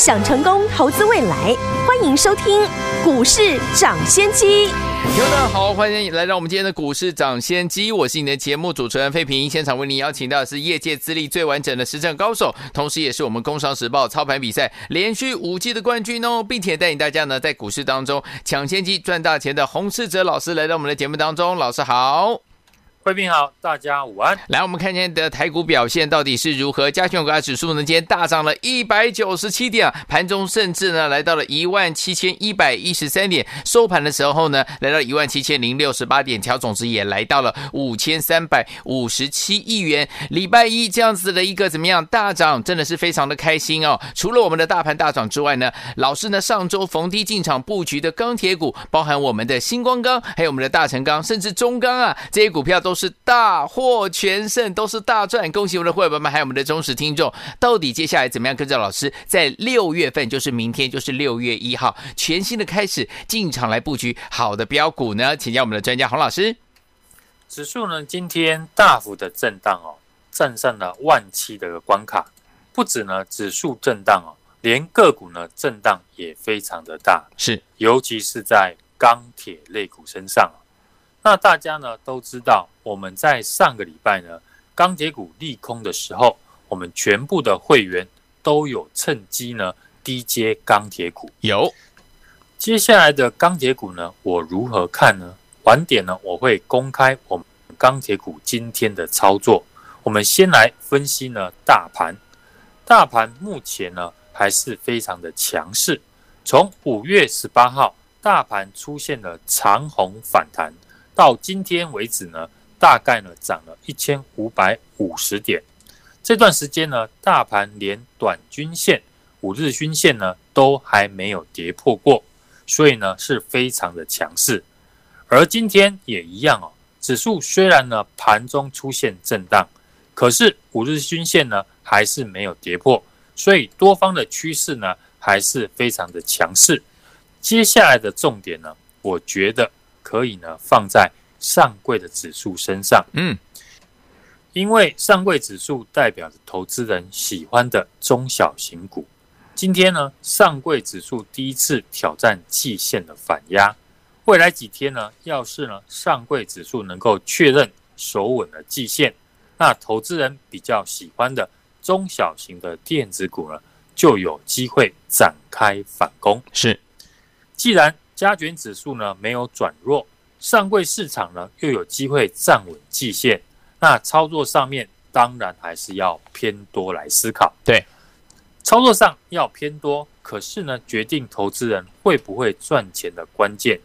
想成功投资未来，欢迎收听股市涨先机。大家好，欢迎来到我们今天的股市涨先机，我是你的节目主持人费平。现场为您邀请到的是业界资历最完整的实战高手，同时也是我们工商时报操盘比赛连续五季的冠军哦，并且带领大家呢在股市当中抢先机赚大钱的洪世哲老师来到我们的节目当中，老师好。贵宾好，大家午安。来，我们看今天的台股表现到底是如何？加权股价指数呢，今天大涨了一百九十七点，盘中甚至呢来到了一万七千一百一十三点，收盘的时候呢来到一万七千零六十八点，调总值也来到了五千三百五十七亿元。礼拜一这样子的一个怎么样大涨，真的是非常的开心哦。除了我们的大盘大涨之外呢，老师呢上周逢低进场布局的钢铁股，包含我们的新光钢，还有我们的大成钢，甚至中钢啊这些股票都。都是大获全胜，都是大赚！恭喜我们的会员们，还有我们的忠实听众。到底接下来怎么样跟着老师，在六月份，就是明天，就是六月一号，全新的开始，进场来布局好的标股呢？请教我们的专家洪老师。指数呢，今天大幅的震荡哦，站上了万七的关卡。不止呢，指数震荡哦，连个股呢震荡也非常的大。是，尤其是在钢铁类股身上。那大家呢都知道，我们在上个礼拜呢，钢铁股利空的时候，我们全部的会员都有趁机呢低接钢铁股。有，接下来的钢铁股呢，我如何看呢？晚点呢，我会公开我们钢铁股今天的操作。我们先来分析呢大盘，大盘目前呢还是非常的强势。从五月十八号，大盘出现了长红反弹。到今天为止呢，大概呢涨了一千五百五十点。这段时间呢，大盘连短均线、五日均线呢都还没有跌破过，所以呢是非常的强势。而今天也一样哦，指数虽然呢盘中出现震荡，可是五日均线呢还是没有跌破，所以多方的趋势呢还是非常的强势。接下来的重点呢，我觉得。可以呢，放在上柜的指数身上，嗯，因为上柜指数代表着投资人喜欢的中小型股。今天呢，上柜指数第一次挑战季线的反压，未来几天呢，要是呢上柜指数能够确认守稳了季线，那投资人比较喜欢的中小型的电子股呢，就有机会展开反攻。是，既然。加权指数呢没有转弱，上柜市场呢又有机会站稳季线，那操作上面当然还是要偏多来思考。对，操作上要偏多，可是呢决定投资人会不会赚钱的关键，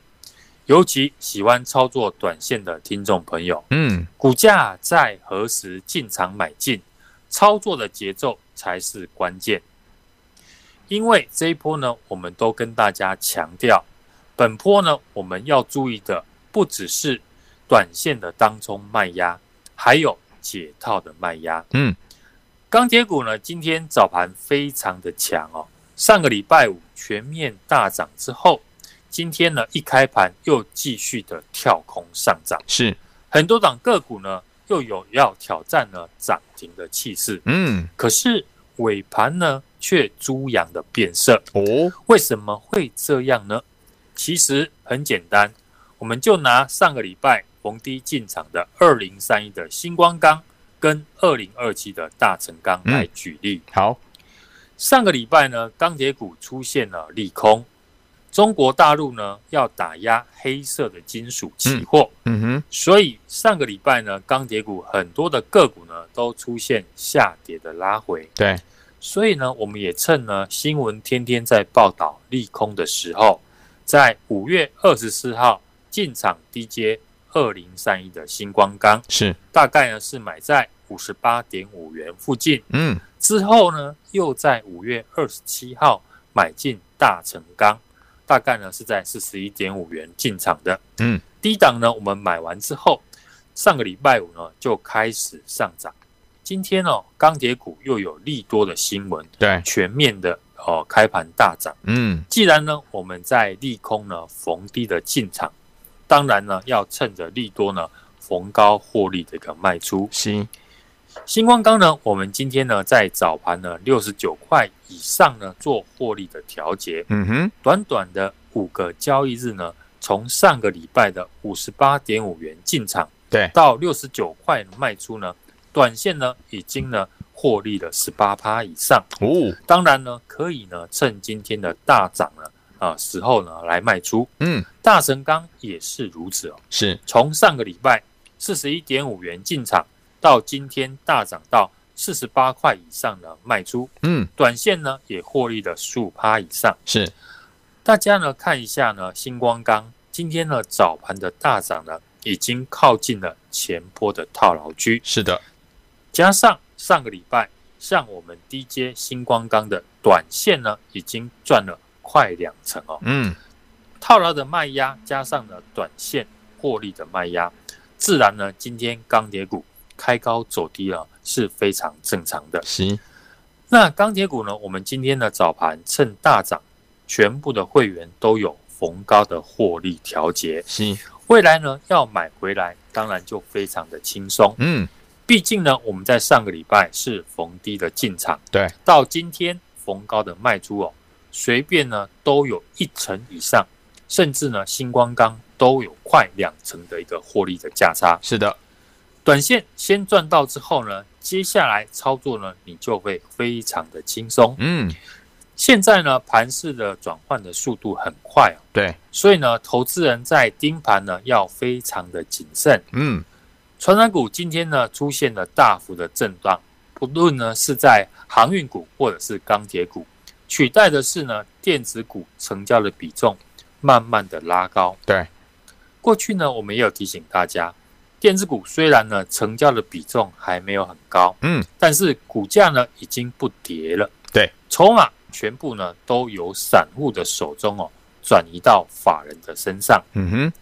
尤其喜欢操作短线的听众朋友，嗯，股价在何时进场买进，操作的节奏才是关键。因为这一波呢，我们都跟大家强调。本波呢，我们要注意的不只是短线的当冲卖压，还有解套的卖压。嗯，钢铁股呢，今天早盘非常的强哦。上个礼拜五全面大涨之后，今天呢一开盘又继续的跳空上涨，是很多档个股呢又有要挑战呢涨停的气势。嗯，可是尾盘呢却猪羊的变色哦，为什么会这样呢？其实很简单，我们就拿上个礼拜逢低进场的二零三一的星光钢跟二零二七的大成钢来举例。嗯、好，上个礼拜呢，钢铁股出现了利空，中国大陆呢要打压黑色的金属期货，嗯，嗯哼，所以上个礼拜呢，钢铁股很多的个股呢都出现下跌的拉回。对，所以呢，我们也趁呢新闻天天在报道利空的时候。在五月二十四号进场低接二零三一的星光钢，是。大概呢是买在五十八点五元附近。嗯，之后呢又在五月二十七号买进大成钢，大概呢是在四十一点五元进场的。嗯，低档呢我们买完之后，上个礼拜五呢就开始上涨，今天哦，钢铁股又有利多的新闻，对，全面的哦开盘大涨。嗯，既然呢我们在利空呢逢低的进场，当然呢要趁着利多呢逢高获利的一个卖出。行，新光钢呢，我们今天呢在早盘呢六十九块以上呢做获利的调节。嗯哼，短短的五个交易日呢，从上个礼拜的五十八点五元进场，对，到六十九块卖出呢。短线呢，已经呢获利了十八趴以上哦。当然呢，可以呢趁今天的大涨呢啊时候呢来卖出。嗯，大神钢也是如此哦。是从上个礼拜四十一点五元进场，到今天大涨到四十八块以上呢卖出。嗯，短线呢也获利了十五趴以上。是，大家呢看一下呢，星光钢今天呢早盘的大涨呢，已经靠近了前波的套牢区。是的。加上上个礼拜，像我们低阶星光钢的短线呢，已经赚了快两成哦。嗯，套牢的卖压加上了短线获利的卖压，自然呢，今天钢铁股开高走低了是非常正常的。行，那钢铁股呢，我们今天的早盘趁大涨，全部的会员都有逢高的获利调节。行，未来呢要买回来，当然就非常的轻松。嗯。毕竟呢，我们在上个礼拜是逢低的进场，对，到今天逢高的卖出哦，随便呢都有一成以上，甚至呢新光钢都有快两成的一个获利的价差。是的，短线先赚到之后呢，接下来操作呢，你就会非常的轻松。嗯，现在呢盘势的转换的速度很快哦，对，所以呢投资人在盯盘呢要非常的谨慎。嗯。传染股今天呢出现了大幅的震荡，不论呢是在航运股或者是钢铁股，取代的是呢电子股成交的比重慢慢的拉高。对，过去呢我们也有提醒大家，电子股虽然呢成交的比重还没有很高，嗯，但是股价呢已经不跌了。对，筹码全部呢都由散户的手中哦转移到法人的身上。嗯哼。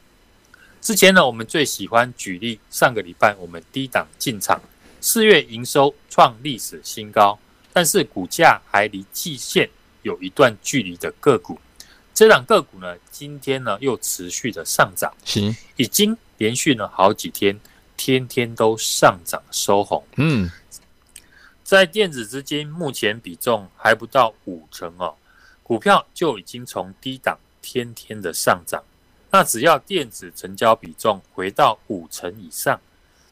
之前呢，我们最喜欢举例，上个礼拜我们低档进场，四月营收创历史新高，但是股价还离季线有一段距离的个股，这档个股呢，今天呢又持续的上涨，行，已经连续了好几天，天天都上涨收红。嗯，在电子资金目前比重还不到五成哦，股票就已经从低档天天的上涨。那只要电子成交比重回到五成以上，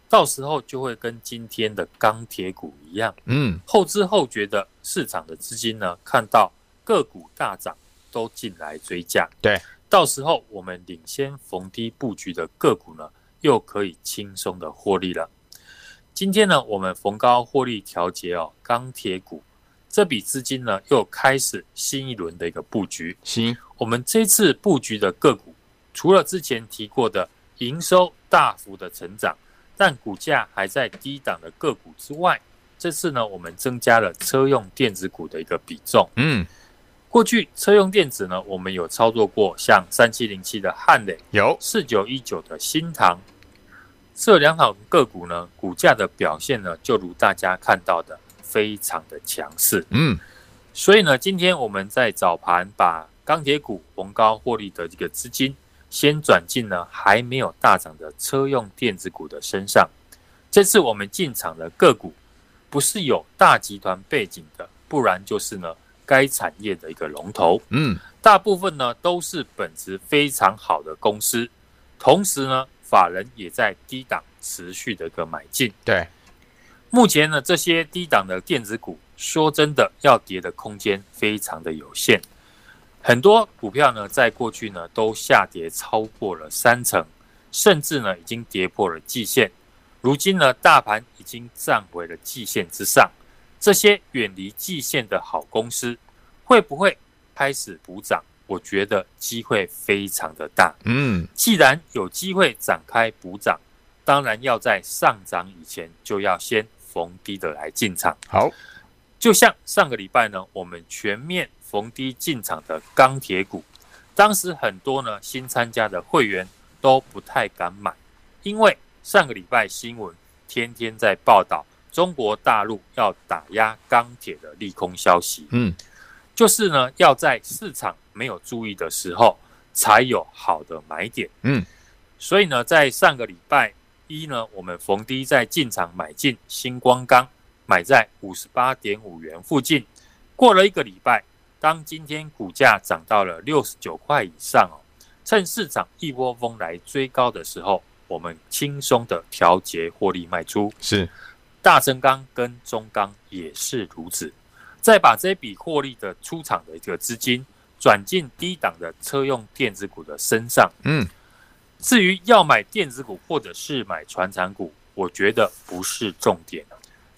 到时候就会跟今天的钢铁股一样，嗯，后知后觉的市场的资金呢，看到个股大涨都进来追价，对，到时候我们领先逢低布局的个股呢，又可以轻松的获利了。今天呢，我们逢高获利调节哦，钢铁股这笔资金呢，又开始新一轮的一个布局。行，我们这次布局的个股。除了之前提过的营收大幅的成长，但股价还在低档的个股之外，这次呢，我们增加了车用电子股的一个比重。嗯，过去车用电子呢，我们有操作过，像三七零七的汉磊，有四九一九的新唐，这两好个股呢，股价的表现呢，就如大家看到的，非常的强势。嗯，所以呢，今天我们在早盘把钢铁股逢高获利的这个资金。先转进呢还没有大涨的车用电子股的身上。这次我们进场的个股，不是有大集团背景的，不然就是呢该产业的一个龙头。嗯，大部分呢都是本质非常好的公司。同时呢，法人也在低档持续的一个买进。对，目前呢这些低档的电子股，说真的要跌的空间非常的有限。很多股票呢，在过去呢都下跌超过了三成，甚至呢已经跌破了季线。如今呢，大盘已经站回了季线之上，这些远离季线的好公司，会不会开始补涨？我觉得机会非常的大。嗯，既然有机会展开补涨，当然要在上涨以前就要先逢低的来进场。好，就像上个礼拜呢，我们全面。逢低进场的钢铁股，当时很多呢新参加的会员都不太敢买，因为上个礼拜新闻天天在报道中国大陆要打压钢铁的利空消息。嗯，就是呢，要在市场没有注意的时候，才有好的买点。嗯，所以呢，在上个礼拜一呢，我们逢低在进场买进星光钢，买在五十八点五元附近。过了一个礼拜，当今天股价涨到了六十九块以上哦，趁市场一窝蜂来追高的时候，我们轻松的调节获利卖出。是。大成钢跟中钢也是如此，再把这笔获利的出厂的一个资金转进低档的车用电子股的身上。嗯，至于要买电子股或者是买传产股，我觉得不是重点，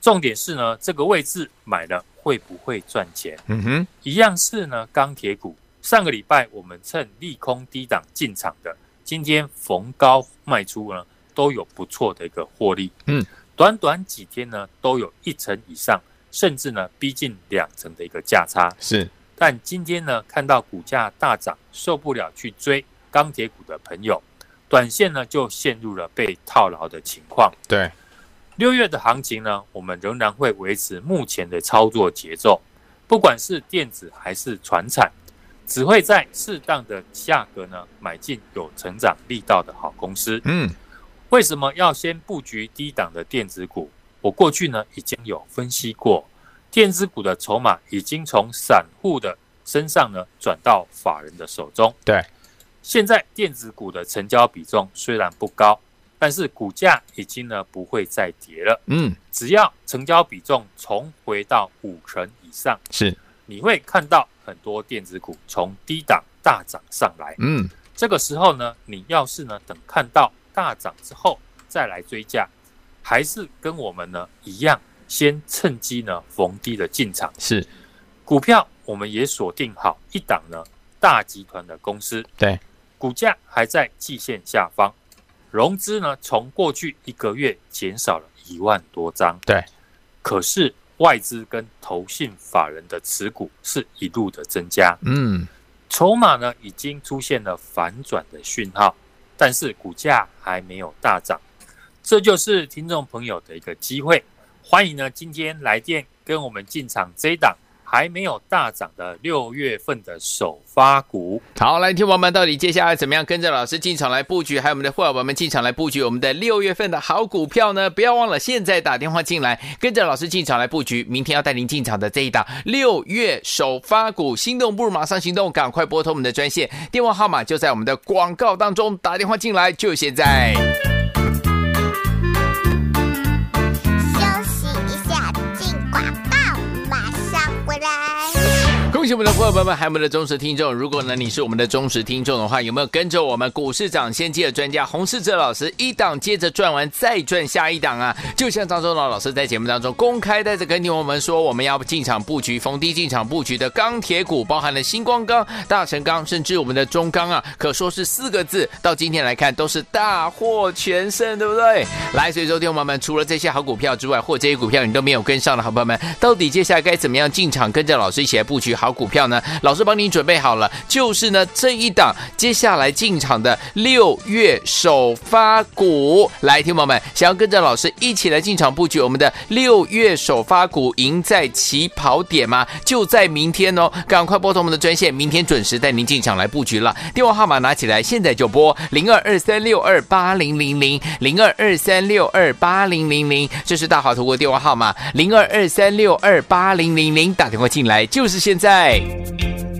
重点是呢，这个位置买了会不会赚钱？嗯哼，一样是呢，钢铁股。上个礼拜我们趁利空低档进场的，今天逢高卖出呢，都有不错的一个获利。嗯。短短几天呢，都有一成以上，甚至呢逼近两成的一个价差。是，但今天呢，看到股价大涨，受不了去追钢铁股的朋友，短线呢就陷入了被套牢的情况。对，六月的行情呢，我们仍然会维持目前的操作节奏，不管是电子还是船产，只会在适当的价格呢买进有成长力道的好公司。嗯。为什么要先布局低档的电子股？我过去呢已经有分析过，电子股的筹码已经从散户的身上呢转到法人的手中。对，现在电子股的成交比重虽然不高，但是股价已经呢不会再跌了。嗯，只要成交比重重回到五成以上，是你会看到很多电子股从低档大涨上来。嗯，这个时候呢，你要是呢等看到。大涨之后再来追价，还是跟我们呢一样，先趁机呢逢低的进场。是股票，我们也锁定好一档呢大集团的公司。对，股价还在季线下方，融资呢从过去一个月减少了一万多张。对，可是外资跟投信法人的持股是一路的增加。嗯，筹码呢已经出现了反转的讯号。但是股价还没有大涨，这就是听众朋友的一个机会。欢迎呢，今天来电跟我们进场这一档还没有大涨的六月份的首发股。好，来听我们到底接下来怎么样跟着老师进场来布局，还有我们的伙伴们进场来布局我们的六月份的好股票呢？不要忘了现在打电话进来，跟着老师进场来布局，明天要带您进场的这一档六月首发股。心动不如马上行动，赶快拨通我们的专线，电话号码就在我们的广告当中，打电话进来就现在。恭喜我们的伙伴们，还有我们的忠实听众。如果呢你是我们的忠实听众的话，有没有跟着我们股市长先机的专家洪世哲老师一档接着赚完再赚下一档啊？就像张忠老老师在节目当中公开带着跟听我们说，我们要进场布局逢低进场布局的钢铁股，包含了新光钢、大成钢，甚至我们的中钢啊，可说是四个字，到今天来看都是大获全胜，对不对？来，所以说听我们除了这些好股票之外，或这些股票你都没有跟上的好朋友们，到底接下来该怎么样进场，跟着老师一起来布局好股票呢？老师帮您准备好了，就是呢这一档接下来进场的六月首发股。来，听友们想要跟着老师一起来进场布局我们的六月首发股，赢在起跑点吗？就在明天哦，赶快拨通我们的专线，明天准时带您进场来布局了。电话号码拿起来，现在就拨零二二三六二八零零零零二二三六二八零零零，这是大华投顾电话号码零二二三六二八零零零，打电话进来就是现在。天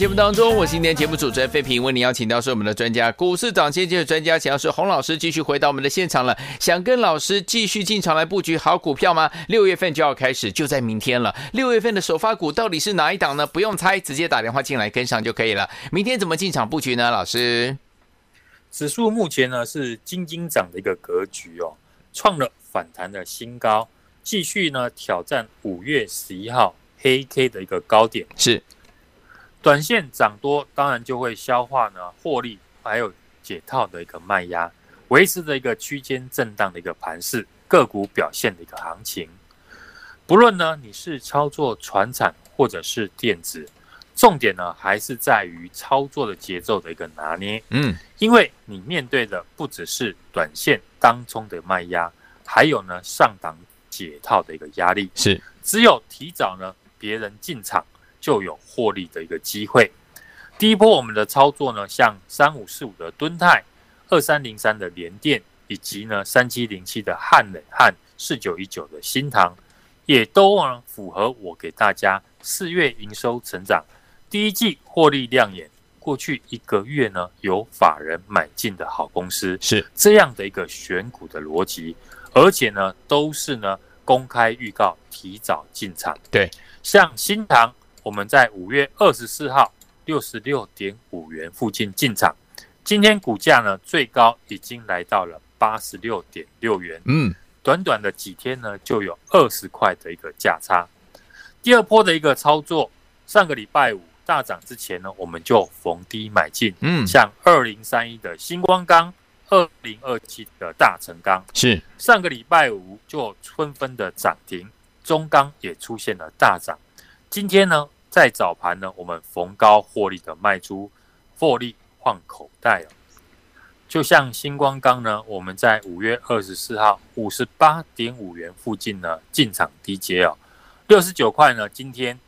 节目当中，我是今天节目主持人费平，为您邀请到是我们的专家，股市涨先机的专家，想要是洪老师继续回到我们的现场了，想跟老师继续进场来布局好股票吗？六月份就要开始，就在明天了。六月份的首发股到底是哪一档呢？不用猜，直接打电话进来跟上就可以了。明天怎么进场布局呢？老师，指数目前呢是金金涨的一个格局哦，创了反弹的新高，继续呢挑战五月十一号黑 K 的一个高点是。短线涨多，当然就会消化呢获利，还有解套的一个卖压，维持着一个区间震荡的一个盘势，个股表现的一个行情。不论呢你是操作船产或者是电子，重点呢还是在于操作的节奏的一个拿捏。嗯，因为你面对的不只是短线当中的卖压，还有呢上档解套的一个压力。是，只有提早呢别人进场。就有获利的一个机会。第一波我们的操作呢，像三五四五的敦泰、二三零三的联电，以及呢三七零七的汉磊和四九一九的新唐，也都呢符合我给大家四月营收成长、第一季获利亮眼、过去一个月呢有法人买进的好公司，是这样的一个选股的逻辑，而且呢都是呢公开预告、提早进场。对，像新唐。我们在五月二十四号六十六点五元附近进场，今天股价呢最高已经来到了八十六点六元，嗯，短短的几天呢就有二十块的一个价差。第二波的一个操作，上个礼拜五大涨之前呢，我们就逢低买进，嗯，像二零三一的星光钢，二零二七的大成钢，是上个礼拜五就纷纷的涨停，中钢也出现了大涨。今天呢，在早盘呢，我们逢高获利的卖出，获利换口袋哦。就像星光钢呢，我们在五月二十四号五十八点五元附近呢进场低接哦，六十九块呢，今天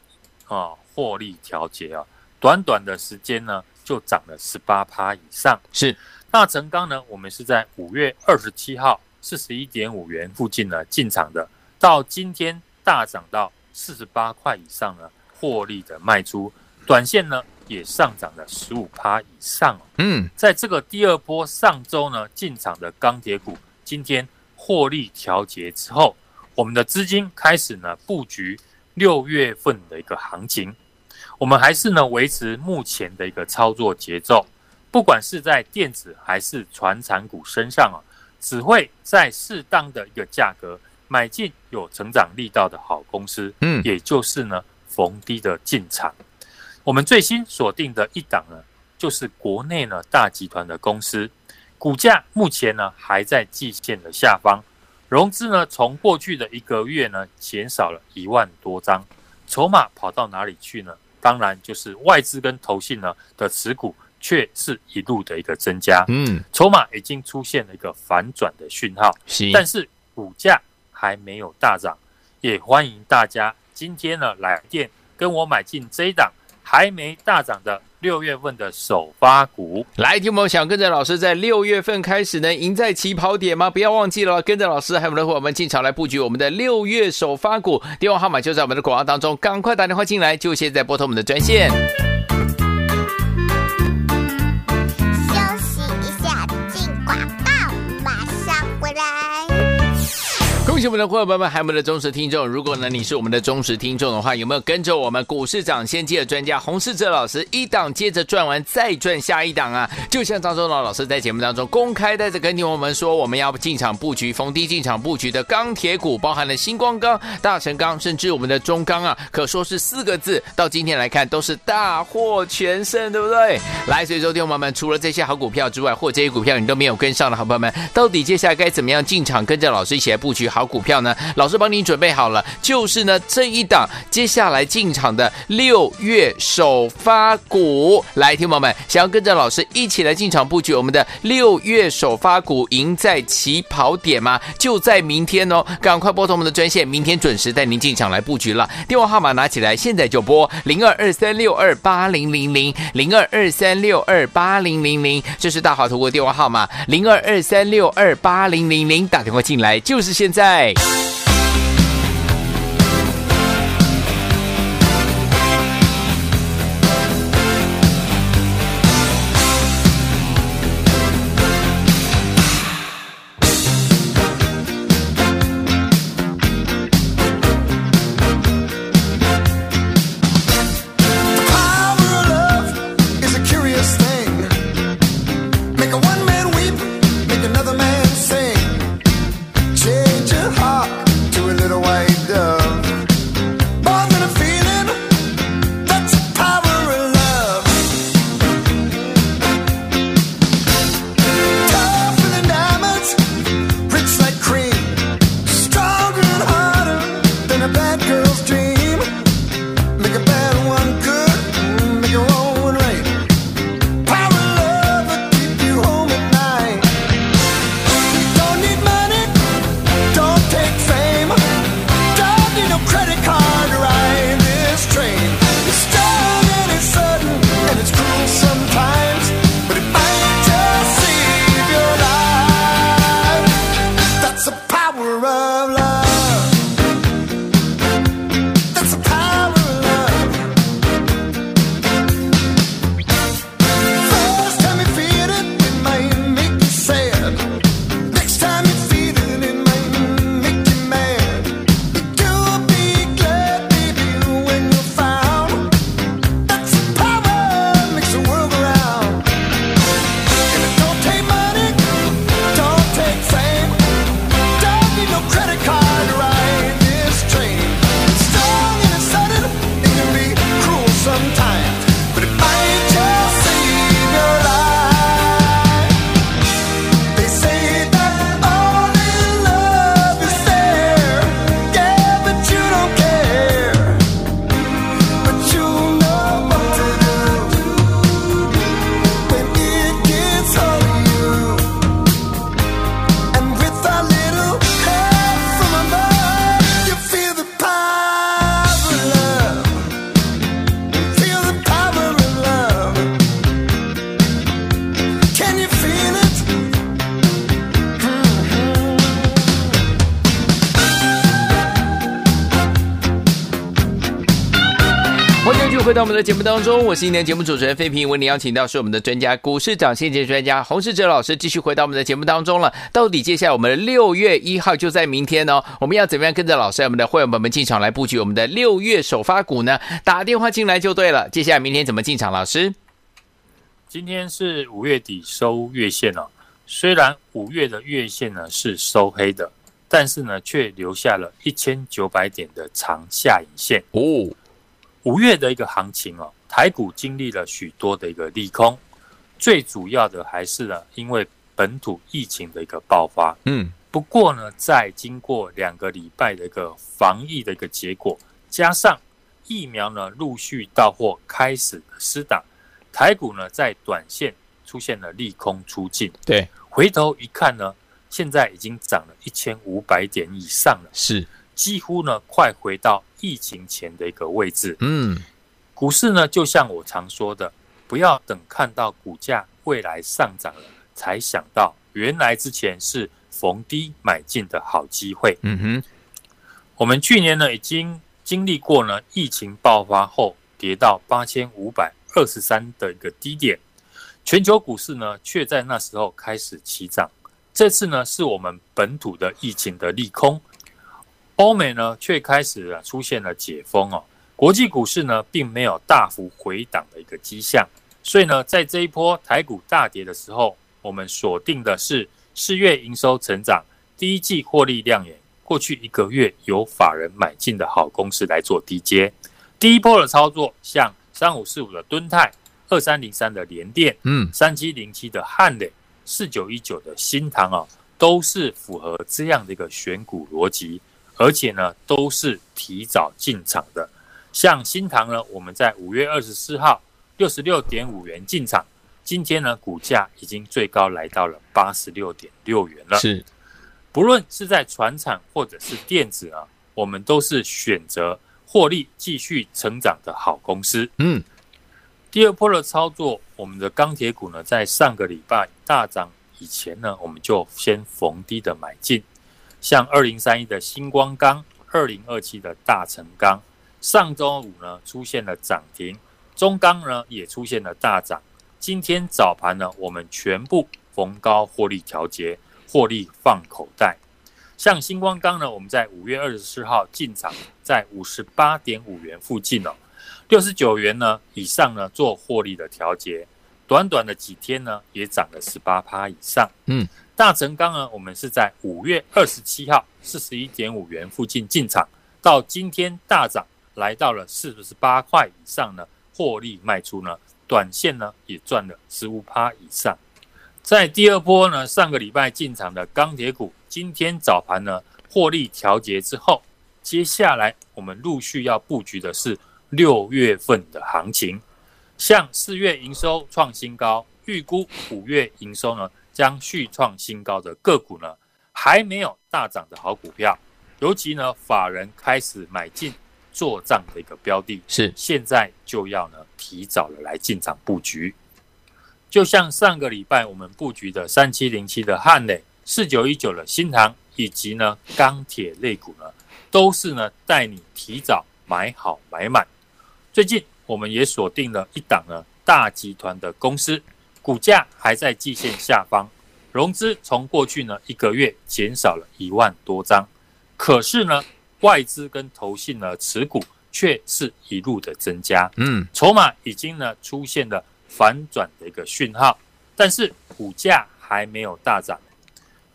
啊获利调节啊，短短的时间呢就涨了十八趴以上。是大成钢呢，我们是在五月二十七号四十一点五元附近呢进场的，到今天大涨到。四十八块以上呢，获利的卖出，短线呢也上涨了十五趴以上。嗯，在这个第二波上周呢进场的钢铁股，今天获利调节之后，我们的资金开始呢布局六月份的一个行情。我们还是呢维持目前的一个操作节奏，不管是在电子还是传产股身上啊，只会在适当的一个价格。买进有成长力道的好公司，嗯，也就是呢逢低的进场。我们最新锁定的一档呢，就是国内呢大集团的公司，股价目前呢还在季线的下方，融资呢从过去的一个月呢减少了一万多张，筹码跑到哪里去呢？当然就是外资跟投信呢的持股却是一路的一个增加，嗯，筹码已经出现了一个反转的讯号，是，但是股价。还没有大涨，也欢迎大家今天呢来电跟我买进这一档还没大涨的六月份的首发股。来，听友们想跟着老师在六月份开始呢赢在起跑点吗？不要忘记了，跟着老师还有我们的伙伴们进场来布局我们的六月首发股。电话号码就在我们的广告当中，赶快打电话进来，就现在拨通我们的专线。我们的伙伴们，还有我们的忠实听众。如果呢你是我们的忠实听众的话，有没有跟着我们股市涨先机的专家洪世哲老师一档接着赚完再赚下一档啊？就像张忠老老师在节目当中公开带着跟听我们说，我们要进场布局逢低进场布局的钢铁股，包含了新光钢、大成钢，甚至我们的中钢啊，可说是四个字，到今天来看都是大获全胜，对不对？来，所以说听我们除了这些好股票之外，或这些股票你都没有跟上的好朋友们，到底接下来该怎么样进场，跟着老师一起来布局好？股票呢，老师帮你准备好了，就是呢这一档接下来进场的六月首发股，来，听友们想要跟着老师一起来进场布局我们的六月首发股，赢在起跑点吗？就在明天哦，赶快拨通我们的专线，明天准时带您进场来布局了。电话号码拿起来，现在就拨零二二三六二八零零零零二二三六二八零零零，这是大华投顾电话号码零二二三六二八零零零，打电话进来就是现在。续回到我们的节目当中，我是今天节目主持人费平，为您邀请到是我们的专家股市涨先机专家洪世哲老师，继续回到我们的节目当中了。到底接下来我们的六月一号就在明天哦，我们要怎么样跟着老师，我们的会员朋友们进场来布局我们的六月首发股呢？打电话进来就对了。接下来明天怎么进场？老师，今天是五月底收月线哦，虽然五月的月线呢是收黑的，但是呢却留下了一千九百点的长下影线哦。五月的一个行情哦，台股经历了许多的一个利空，最主要的还是呢，因为本土疫情的一个爆发。嗯，不过呢，在经过两个礼拜的一个防疫的一个结果，加上疫苗呢陆续到货开始施打，台股呢在短线出现了利空出尽。对，回头一看呢，现在已经涨了一千五百点以上了。是。几乎呢，快回到疫情前的一个位置。嗯，股市呢，就像我常说的，不要等看到股价未来上涨了，才想到原来之前是逢低买进的好机会。嗯哼，我们去年呢，已经经历过呢疫情爆发后跌到八千五百二十三的一个低点，全球股市呢，却在那时候开始起涨。这次呢，是我们本土的疫情的利空。欧美呢，却开始了出现了解封哦，国际股市呢，并没有大幅回档的一个迹象，所以呢，在这一波台股大跌的时候，我们锁定的是四月营收成长、第一季获利亮眼、过去一个月有法人买进的好公司来做低接。第一波的操作，像三五四五的敦泰、二三零三的联电、嗯，三七零七的汉磊、四九一九的新唐啊，都是符合这样的一个选股逻辑。而且呢，都是提早进场的。像新塘呢，我们在五月二十四号六十六点五元进场，今天呢，股价已经最高来到了八十六点六元了。是，不论是在船产或者是电子啊，我们都是选择获利继续成长的好公司。嗯，第二波的操作，我们的钢铁股呢，在上个礼拜大涨以前呢，我们就先逢低的买进。像二零三一的新光钢，二零二七的大成钢，上周五呢出现了涨停，中钢呢也出现了大涨。今天早盘呢，我们全部逢高获利调节，获利放口袋。像星光钢呢，我们在五月二十四号进场，在五十八点五元附近哦，六十九元呢以上呢做获利的调节，短短的几天呢也涨了十八趴以上。嗯。大成钢呢，我们是在五月二十七号四十一点五元附近进场，到今天大涨来到了四十八块以上呢，获利卖出呢，短线呢也赚了十五趴以上。在第二波呢，上个礼拜进场的钢铁股，今天早盘呢获利调节之后，接下来我们陆续要布局的是六月份的行情，像四月营收创新高，预估五月营收呢。将续创新高的个股呢，还没有大涨的好股票，尤其呢，法人开始买进做账的一个标的，是现在就要呢提早的来进场布局。就像上个礼拜我们布局的三七零七的汉磊、四九一九的新唐，以及呢钢铁类股呢，都是呢带你提早买好买满。最近我们也锁定了一档呢大集团的公司。股价还在季线下方，融资从过去呢一个月减少了一万多张，可是呢外资跟投信呢持股却是一路的增加，嗯，筹码已经呢出现了反转的一个讯号，但是股价还没有大涨。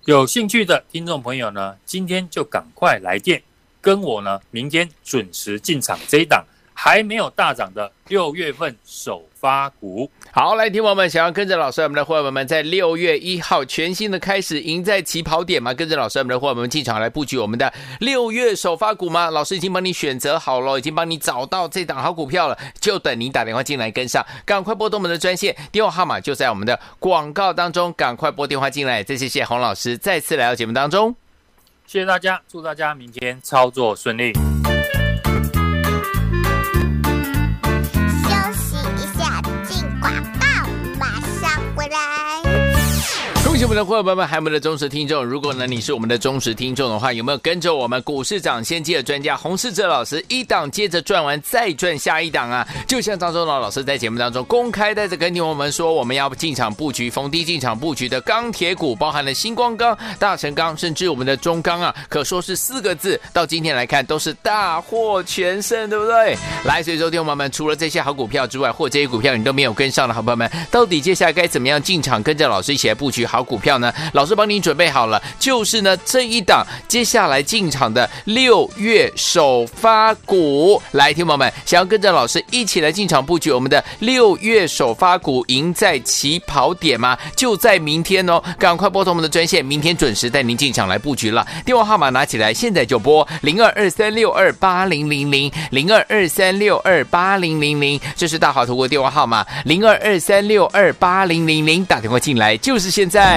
有兴趣的听众朋友呢，今天就赶快来电，跟我呢明天准时进场这一档。还没有大涨的六月份首发股，好，来听我们想要跟着老师，我们的伙伴们在六月一号全新的开始，赢在起跑点嘛？跟着老师，我们的伙伴们进场来布局我们的六月首发股吗？老师已经帮你选择好了，已经帮你找到这档好股票了，就等您打电话进来跟上，赶快拨动我们的专线，电话号码就在我们的广告当中，赶快拨电话进来。再谢谢洪老师再次来到节目当中，谢谢大家，祝大家明天操作顺利。恭喜我们的伙伴们，还有我们的忠实听众。如果呢你是我们的忠实听众的话，有没有跟着我们股市涨先机的专家洪世哲老师一档接着赚完再赚下一档啊？就像张忠老老师在节目当中公开带着跟听我们说，我们要进场布局逢低进场布局的钢铁股，包含了新光钢、大成钢，甚至我们的中钢啊，可说是四个字，到今天来看都是大获全胜，对不对？来，所以说听我们除了这些好股票之外，或这些股票你都没有跟上的好朋友们，到底接下来该怎么样进场，跟着老师一起来布局好股票呢？老师帮你准备好了，就是呢这一档接下来进场的六月首发股。来，听友们想要跟着老师一起来进场布局我们的六月首发股，赢在起跑点吗？就在明天哦，赶快拨通我们的专线，明天准时带您进场来布局了。电话号码拿起来，现在就拨零二二三六二八零零零零二二三六二八零零零，这是大华投顾电话号码零二二三六二八零零零，打电话进来就是现在。